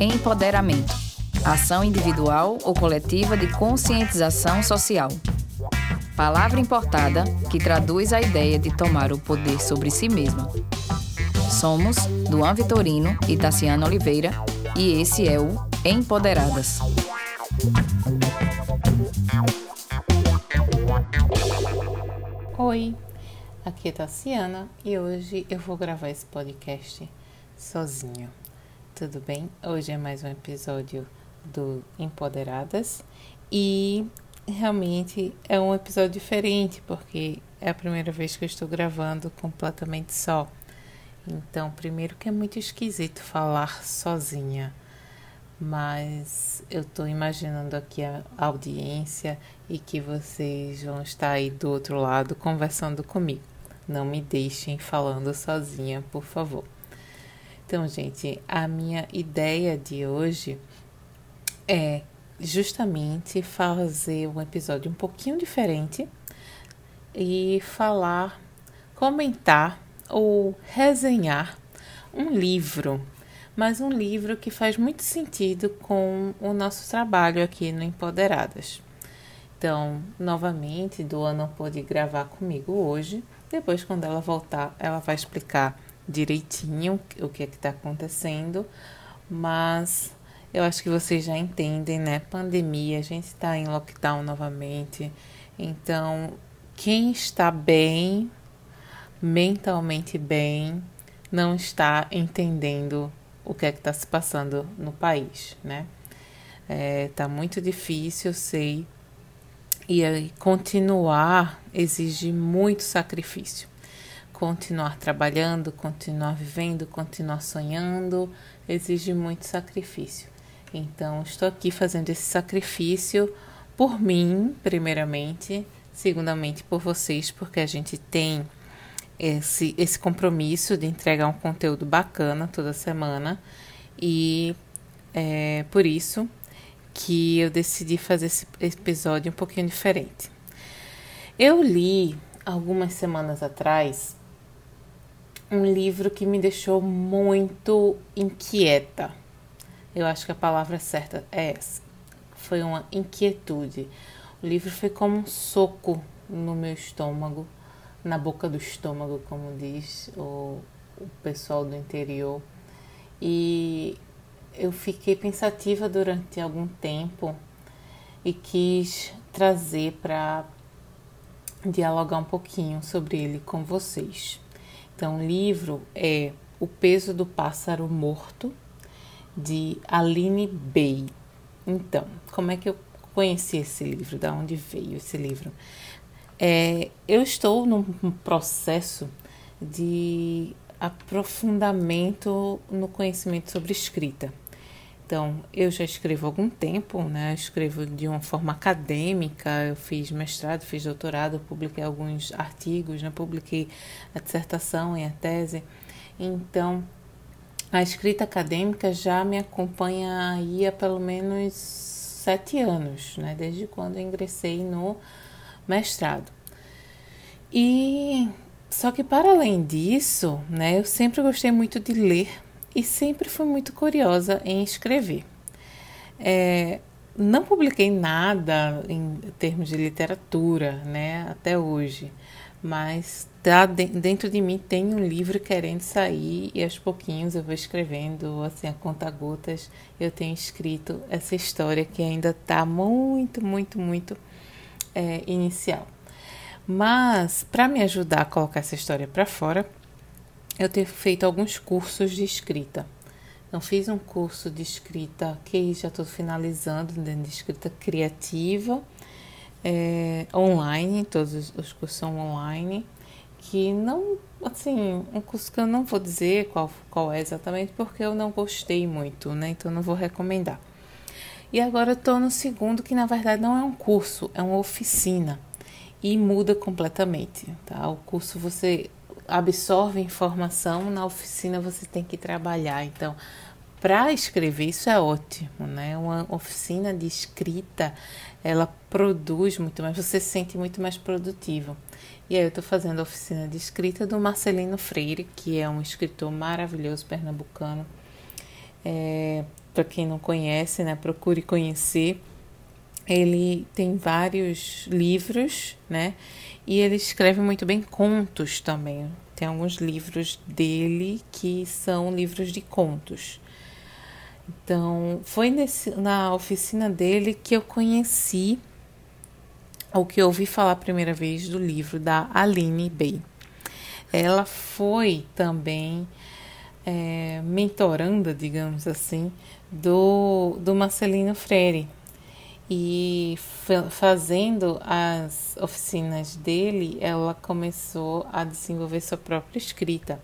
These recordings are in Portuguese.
Empoderamento. Ação individual ou coletiva de conscientização social. Palavra importada que traduz a ideia de tomar o poder sobre si mesma. Somos Duan Vitorino e Tassiana Oliveira e esse é o Empoderadas. Oi, aqui é Tassiana e hoje eu vou gravar esse podcast sozinho. Tudo bem? Hoje é mais um episódio do Empoderadas e realmente é um episódio diferente porque é a primeira vez que eu estou gravando completamente só. Então, primeiro que é muito esquisito falar sozinha, mas eu estou imaginando aqui a audiência e que vocês vão estar aí do outro lado conversando comigo. Não me deixem falando sozinha, por favor. Então, gente, a minha ideia de hoje é justamente fazer um episódio um pouquinho diferente e falar, comentar ou resenhar um livro, mas um livro que faz muito sentido com o nosso trabalho aqui no Empoderadas. Então, novamente, Dua não pôde gravar comigo hoje. Depois, quando ela voltar, ela vai explicar direitinho o que é que está acontecendo. Mas eu acho que vocês já entendem, né? Pandemia, a gente está em lockdown novamente. Então, quem está bem, mentalmente bem, não está entendendo o que é que está se passando no país, né? É, tá muito difícil, eu sei. E aí, continuar exige muito sacrifício. Continuar trabalhando, continuar vivendo, continuar sonhando, exige muito sacrifício. Então, estou aqui fazendo esse sacrifício por mim, primeiramente, segundamente por vocês, porque a gente tem esse, esse compromisso de entregar um conteúdo bacana toda semana e é por isso que eu decidi fazer esse episódio um pouquinho diferente. Eu li algumas semanas atrás um livro que me deixou muito inquieta eu acho que a palavra certa é essa. Foi uma inquietude. O livro foi como um soco no meu estômago, na boca do estômago, como diz o, o pessoal do interior. E eu fiquei pensativa durante algum tempo e quis trazer para dialogar um pouquinho sobre ele com vocês. Então, o livro é O Peso do Pássaro Morto, de Aline Bey. Então, como é que eu conheci esse livro? Da onde veio esse livro? É, eu estou num processo de aprofundamento no conhecimento sobre escrita. Então, eu já escrevo há algum tempo, né? Eu escrevo de uma forma acadêmica, eu fiz mestrado, fiz doutorado, publiquei alguns artigos, né? Publiquei a dissertação e a tese. Então, a escrita acadêmica já me acompanha aí há pelo menos sete anos, né? Desde quando eu ingressei no mestrado. E só que para além disso, né? Eu sempre gostei muito de ler e sempre fui muito curiosa em escrever. É, não publiquei nada em termos de literatura, né? Até hoje mas tá dentro de mim tem um livro querendo sair e aos pouquinhos eu vou escrevendo assim a conta gotas eu tenho escrito essa história que ainda está muito muito muito é, inicial mas para me ajudar a colocar essa história para fora eu tenho feito alguns cursos de escrita então fiz um curso de escrita que já estou finalizando de escrita criativa é, online, todos os cursos são online, que não, assim, um curso que eu não vou dizer qual, qual é exatamente, porque eu não gostei muito, né? Então não vou recomendar. E agora estou no segundo, que na verdade não é um curso, é uma oficina. E muda completamente, tá? O curso você absorve informação, na oficina você tem que trabalhar. Então, para escrever isso é ótimo, né? Uma oficina de escrita, ela produz muito mais, você se sente muito mais produtivo. E aí eu estou fazendo a oficina de escrita do Marcelino Freire, que é um escritor maravilhoso pernambucano. É, para quem não conhece, né, procure conhecer. Ele tem vários livros, né? E ele escreve muito bem contos também. Tem alguns livros dele que são livros de contos. Então, foi nesse, na oficina dele que eu conheci, ou que eu ouvi falar a primeira vez do livro da Aline Bey. Ela foi também é, mentoranda, digamos assim, do, do Marcelino Freire. E fazendo as oficinas dele, ela começou a desenvolver sua própria escrita.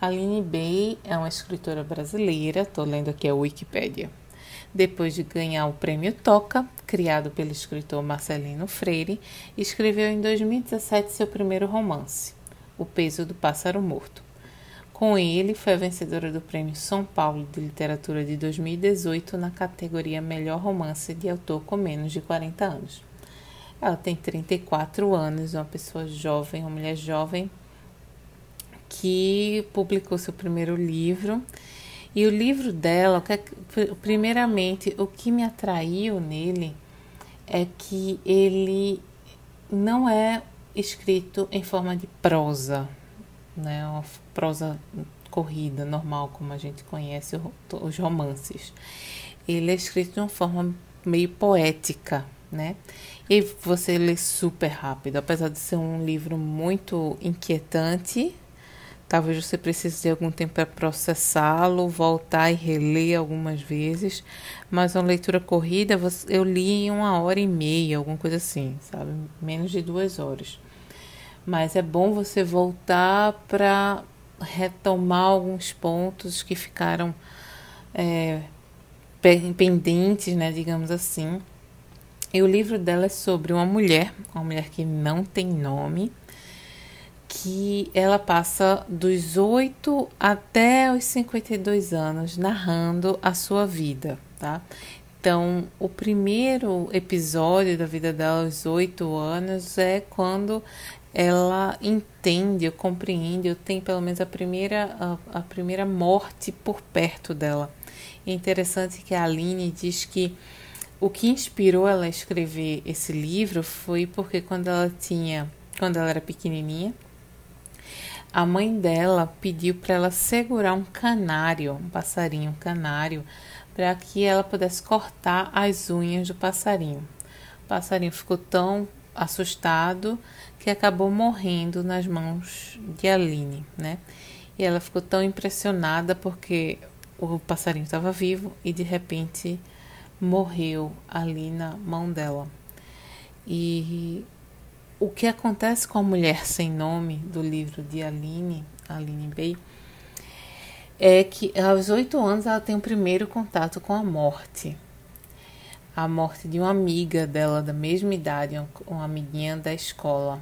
Aline Bey é uma escritora brasileira, estou lendo aqui a Wikipédia. Depois de ganhar o prêmio Toca, criado pelo escritor Marcelino Freire, escreveu em 2017 seu primeiro romance, O Peso do Pássaro Morto. Com ele, foi a vencedora do Prêmio São Paulo de Literatura de 2018 na categoria Melhor Romance de Autor com menos de 40 anos. Ela tem 34 anos, uma pessoa jovem, uma mulher jovem, que publicou seu primeiro livro. E o livro dela, primeiramente, o que me atraiu nele é que ele não é escrito em forma de prosa, né? Uma prosa corrida, normal, como a gente conhece os romances. Ele é escrito de uma forma meio poética, né? E você lê super rápido, apesar de ser um livro muito inquietante, Talvez você precise de algum tempo para processá-lo, voltar e reler algumas vezes. Mas uma leitura corrida, eu li em uma hora e meia, alguma coisa assim, sabe? Menos de duas horas. Mas é bom você voltar para retomar alguns pontos que ficaram é, pendentes, né, digamos assim. E o livro dela é sobre uma mulher, uma mulher que não tem nome, que ela passa dos 8 até os 52 anos narrando a sua vida, tá? Então, o primeiro episódio da vida dela aos 8 anos é quando ela entende, compreende, tem pelo menos a primeira, a, a primeira morte por perto dela. É interessante que a Aline diz que o que inspirou ela a escrever esse livro foi porque quando ela tinha, quando ela era pequenininha, a mãe dela pediu para ela segurar um canário, um passarinho um canário, para que ela pudesse cortar as unhas do passarinho. O passarinho ficou tão assustado que acabou morrendo nas mãos de Aline, né? E ela ficou tão impressionada porque o passarinho estava vivo e de repente morreu ali na mão dela. E o que acontece com a mulher sem nome do livro de Aline, Aline Bey, é que aos oito anos ela tem o primeiro contato com a morte. A morte de uma amiga dela da mesma idade, uma amiguinha da escola.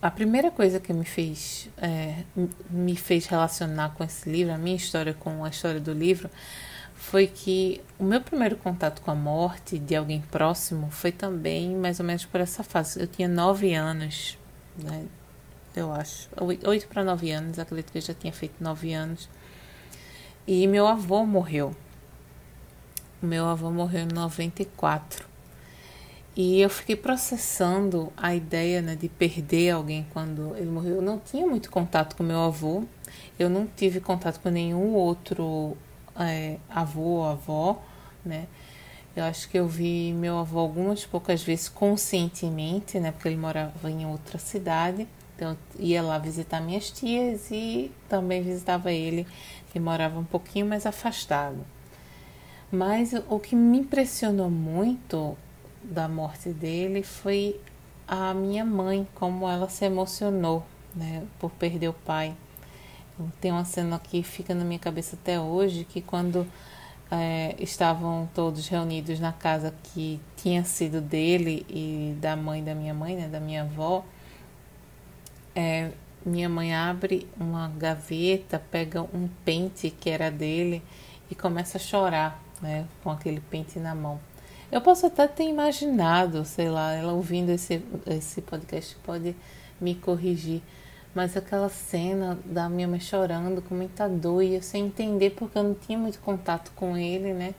A primeira coisa que me fez é, me fez relacionar com esse livro, a minha história com a história do livro, foi que o meu primeiro contato com a morte de alguém próximo foi também mais ou menos por essa fase. Eu tinha nove anos, né? Eu acho. Oito para nove anos, acredito que eu já tinha feito nove anos. E meu avô morreu. Meu avô morreu em 94. E eu fiquei processando a ideia né, de perder alguém quando ele morreu. Eu não tinha muito contato com meu avô. Eu não tive contato com nenhum outro é, avô ou avó, né? Eu acho que eu vi meu avô algumas poucas vezes conscientemente, né? Porque ele morava em outra cidade. Então eu ia lá visitar minhas tias e também visitava ele, que morava um pouquinho mais afastado. Mas o que me impressionou muito da morte dele foi a minha mãe, como ela se emocionou, né, por perder o pai. Tem uma cena que fica na minha cabeça até hoje, que quando é, estavam todos reunidos na casa que tinha sido dele e da mãe da minha mãe, né, da minha avó, é, minha mãe abre uma gaveta, pega um pente que era dele e começa a chorar, né, com aquele pente na mão. Eu posso até ter imaginado, sei lá, ela ouvindo esse, esse podcast pode me corrigir, mas aquela cena da minha mãe chorando com muita dor e eu sem entender porque eu não tinha muito contato com ele, né?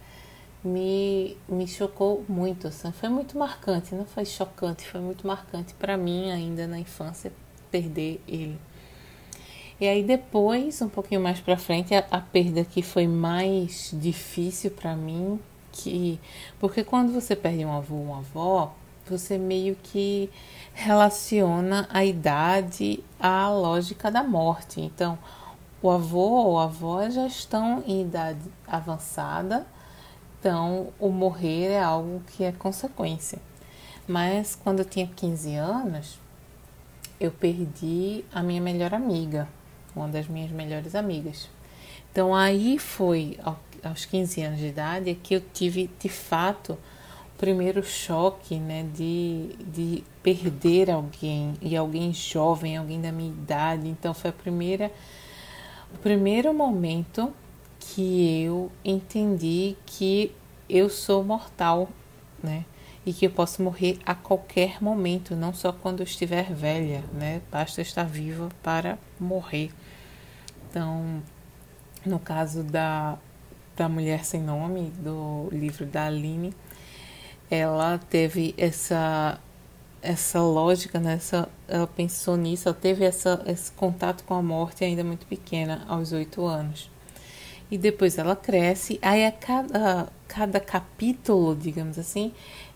Me, me chocou muito, assim. foi muito marcante, não foi chocante, foi muito marcante para mim ainda na infância perder ele. E aí depois, um pouquinho mais para frente, a, a, perda que foi mais difícil para mim, que porque quando você perde um avô, uma avó, você meio que relaciona a idade à lógica da morte. Então, o avô ou a avó já estão em idade avançada, então o morrer é algo que é consequência. Mas quando eu tinha 15 anos, eu perdi a minha melhor amiga, uma das minhas melhores amigas. Então aí foi aos 15 anos de idade que eu tive de fato primeiro choque, né, de, de perder alguém e alguém jovem, alguém da minha idade. Então foi a primeira, o primeiro momento que eu entendi que eu sou mortal, né, e que eu posso morrer a qualquer momento, não só quando eu estiver velha, né, basta estar viva para morrer. Então, no caso da da Mulher Sem Nome, do livro da Aline, ela teve essa essa lógica, né? essa, ela pensou nisso, ela teve essa, esse contato com a morte ainda muito pequena, aos oito anos. E depois ela cresce, aí a cada, cada capítulo, digamos assim,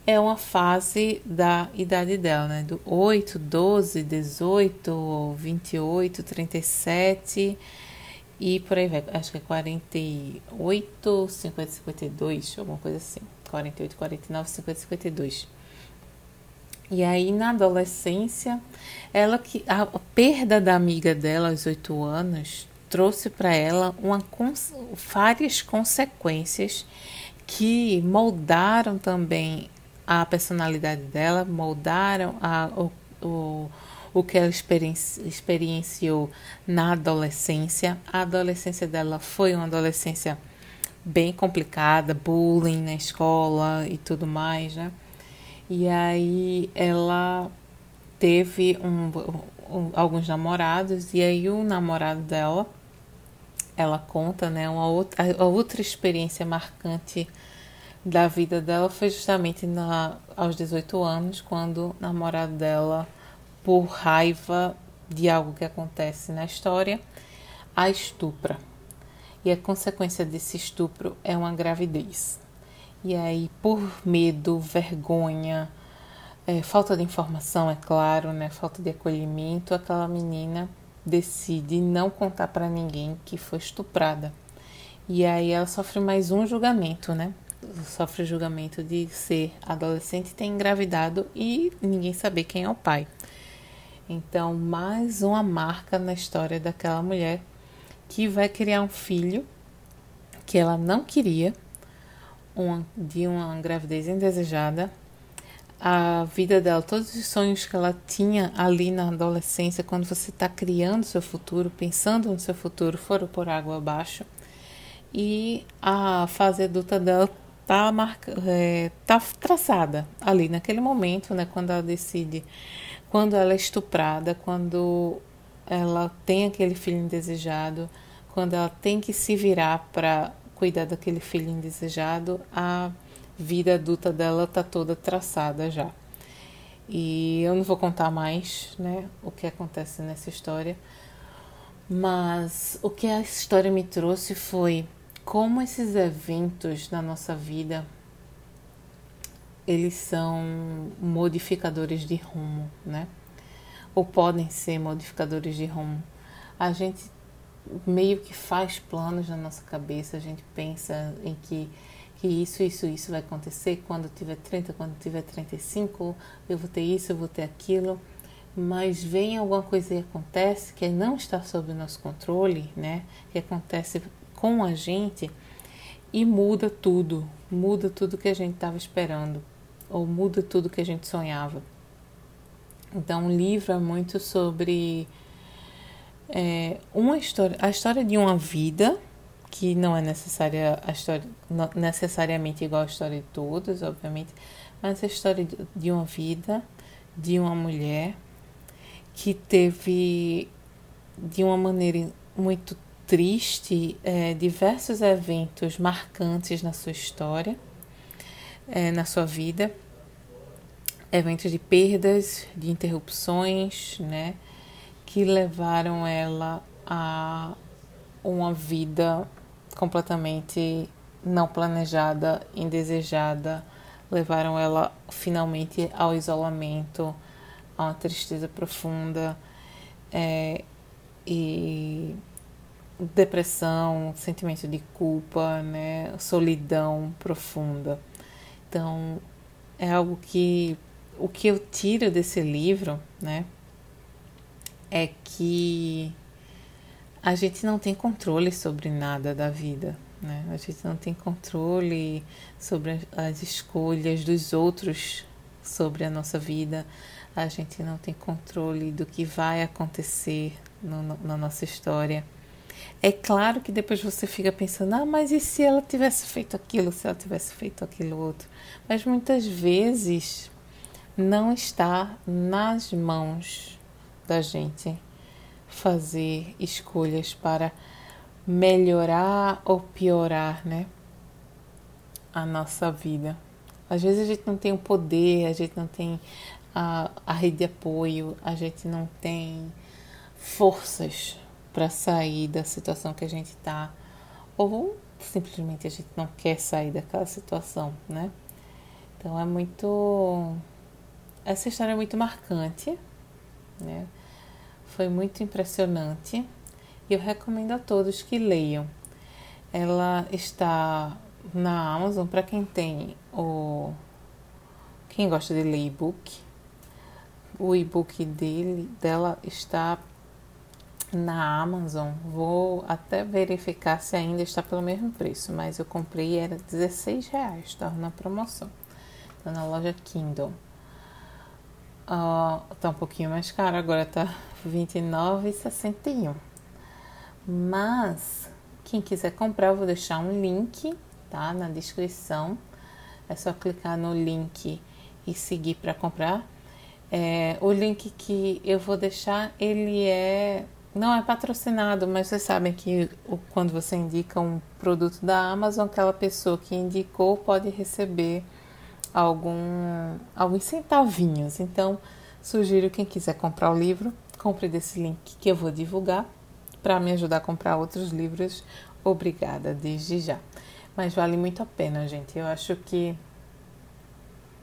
é uma fase da idade dela, né? Do 8, 12, 18, 28, 37 e por aí vai. Acho que é 48, 50, 52, alguma coisa assim. 48, 49, 50, 52. E aí, na adolescência, ela que a perda da amiga dela aos oito anos trouxe para ela uma, várias consequências que moldaram também a personalidade dela, moldaram a, o, o, o que ela experienciou na adolescência. A adolescência dela foi uma adolescência bem complicada, bullying na escola e tudo mais, né? E aí ela teve um, um, alguns namorados e aí o namorado dela, ela conta, né, uma outra, a outra experiência marcante da vida dela foi justamente na, aos 18 anos, quando o namorado dela, por raiva de algo que acontece na história, a estupra e a consequência desse estupro é uma gravidez. E aí, por medo, vergonha, é, falta de informação, é claro, né, falta de acolhimento, aquela menina decide não contar para ninguém que foi estuprada. E aí ela sofre mais um julgamento, né? Sofre o julgamento de ser adolescente ter engravidado e ninguém saber quem é o pai. Então, mais uma marca na história daquela mulher que vai criar um filho que ela não queria, uma, de uma gravidez indesejada. A vida dela, todos os sonhos que ela tinha ali na adolescência, quando você está criando seu futuro, pensando no seu futuro, foram por água abaixo. E a fase adulta dela tá, marca, é, tá traçada ali naquele momento, né, quando ela decide, quando ela é estuprada, quando ela tem aquele filho indesejado, quando ela tem que se virar para cuidar daquele filho indesejado, a vida adulta dela tá toda traçada já. E eu não vou contar mais, né, o que acontece nessa história, mas o que a história me trouxe foi como esses eventos na nossa vida eles são modificadores de rumo, né? Ou podem ser modificadores de rumo. A gente meio que faz planos na nossa cabeça, a gente pensa em que, que isso, isso, isso vai acontecer quando tiver 30, quando tiver 35, eu vou ter isso, eu vou ter aquilo. Mas vem alguma coisa e acontece que não está sob o nosso controle, né? Que acontece com a gente e muda tudo, muda tudo que a gente estava esperando, ou muda tudo que a gente sonhava. Então, o livro é muito sobre é, uma história, a história de uma vida que não é necessária a história, necessariamente igual a história de todos, obviamente, mas a história de uma vida, de uma mulher que teve de uma maneira muito triste é, diversos eventos marcantes na sua história, é, na sua vida, eventos de perdas, de interrupções, né, que levaram ela a uma vida completamente não planejada, indesejada, levaram ela finalmente ao isolamento, a uma tristeza profunda é, e depressão, sentimento de culpa, né, solidão profunda. Então, é algo que o que eu tiro desse livro, né, é que a gente não tem controle sobre nada da vida, né? A gente não tem controle sobre as escolhas dos outros sobre a nossa vida. A gente não tem controle do que vai acontecer no, no, na nossa história. É claro que depois você fica pensando, ah, mas e se ela tivesse feito aquilo, se ela tivesse feito aquilo outro? Mas muitas vezes não está nas mãos da gente fazer escolhas para melhorar ou piorar, né? A nossa vida. Às vezes a gente não tem o poder, a gente não tem a, a rede de apoio, a gente não tem forças para sair da situação que a gente está, ou simplesmente a gente não quer sair daquela situação, né? Então é muito. Essa história é muito marcante, né? Foi muito impressionante e eu recomendo a todos que leiam. Ela está na Amazon para quem tem o. Quem gosta de ler e-book. O e-book dele, dela está na Amazon. Vou até verificar se ainda está pelo mesmo preço, mas eu comprei era 16 reais, estava na promoção. Está na loja Kindle. Uh, tá um pouquinho mais caro, agora tá R$29,61. Mas quem quiser comprar, eu vou deixar um link, tá, na descrição. É só clicar no link e seguir para comprar. É, o link que eu vou deixar, ele é não é patrocinado, mas vocês sabem que quando você indica um produto da Amazon, aquela pessoa que indicou pode receber algum alguns centavinhos. Então, sugiro quem quiser comprar o livro, compre desse link que eu vou divulgar para me ajudar a comprar outros livros. Obrigada desde já. Mas vale muito a pena, gente. Eu acho que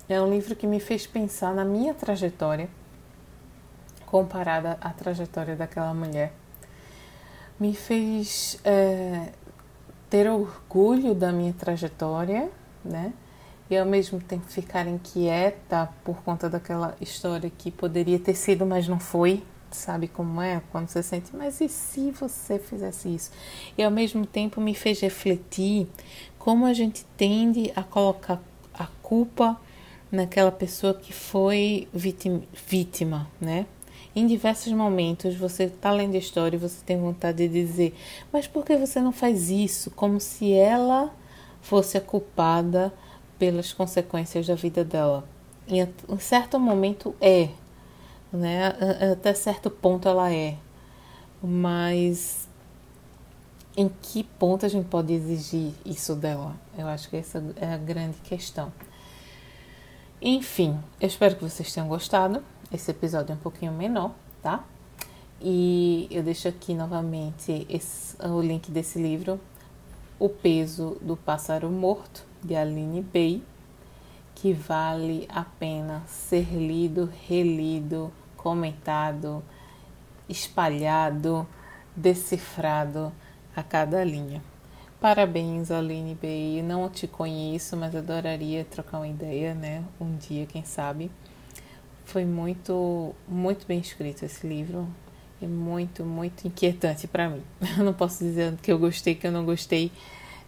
é um livro que me fez pensar na minha trajetória comparada à trajetória daquela mulher. Me fez é, ter orgulho da minha trajetória, né? E ao mesmo tempo ficar inquieta por conta daquela história que poderia ter sido, mas não foi, sabe como é? Quando você sente, mas e se você fizesse isso? E ao mesmo tempo me fez refletir como a gente tende a colocar a culpa naquela pessoa que foi vítima, vítima né? Em diversos momentos você está lendo a história e você tem vontade de dizer, mas por que você não faz isso? Como se ela fosse a culpada pelas consequências da vida dela. Em um certo momento é, né? Até certo ponto ela é. Mas em que ponto a gente pode exigir isso dela? Eu acho que essa é a grande questão. Enfim, eu espero que vocês tenham gostado. Esse episódio é um pouquinho menor, tá? E eu deixo aqui novamente esse, o link desse livro, O Peso do Pássaro Morto, de Aline Bey que vale a pena ser lido, relido, comentado, espalhado, decifrado a cada linha. Parabéns, Aline B. Não te conheço, mas adoraria trocar uma ideia, né? Um dia, quem sabe. Foi muito, muito bem escrito esse livro e muito, muito inquietante para mim. Eu não posso dizer que eu gostei, que eu não gostei.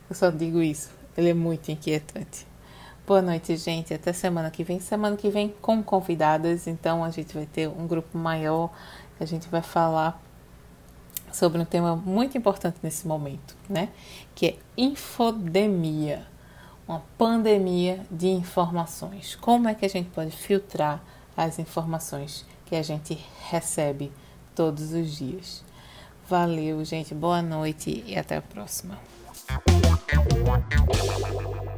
Eu só digo isso. Ele é muito inquietante. Boa noite, gente. Até semana que vem. Semana que vem com convidadas, então a gente vai ter um grupo maior, a gente vai falar sobre um tema muito importante nesse momento, né? Que é infodemia, uma pandemia de informações. Como é que a gente pode filtrar as informações que a gente recebe todos os dias? Valeu, gente. Boa noite e até a próxima. Thank you.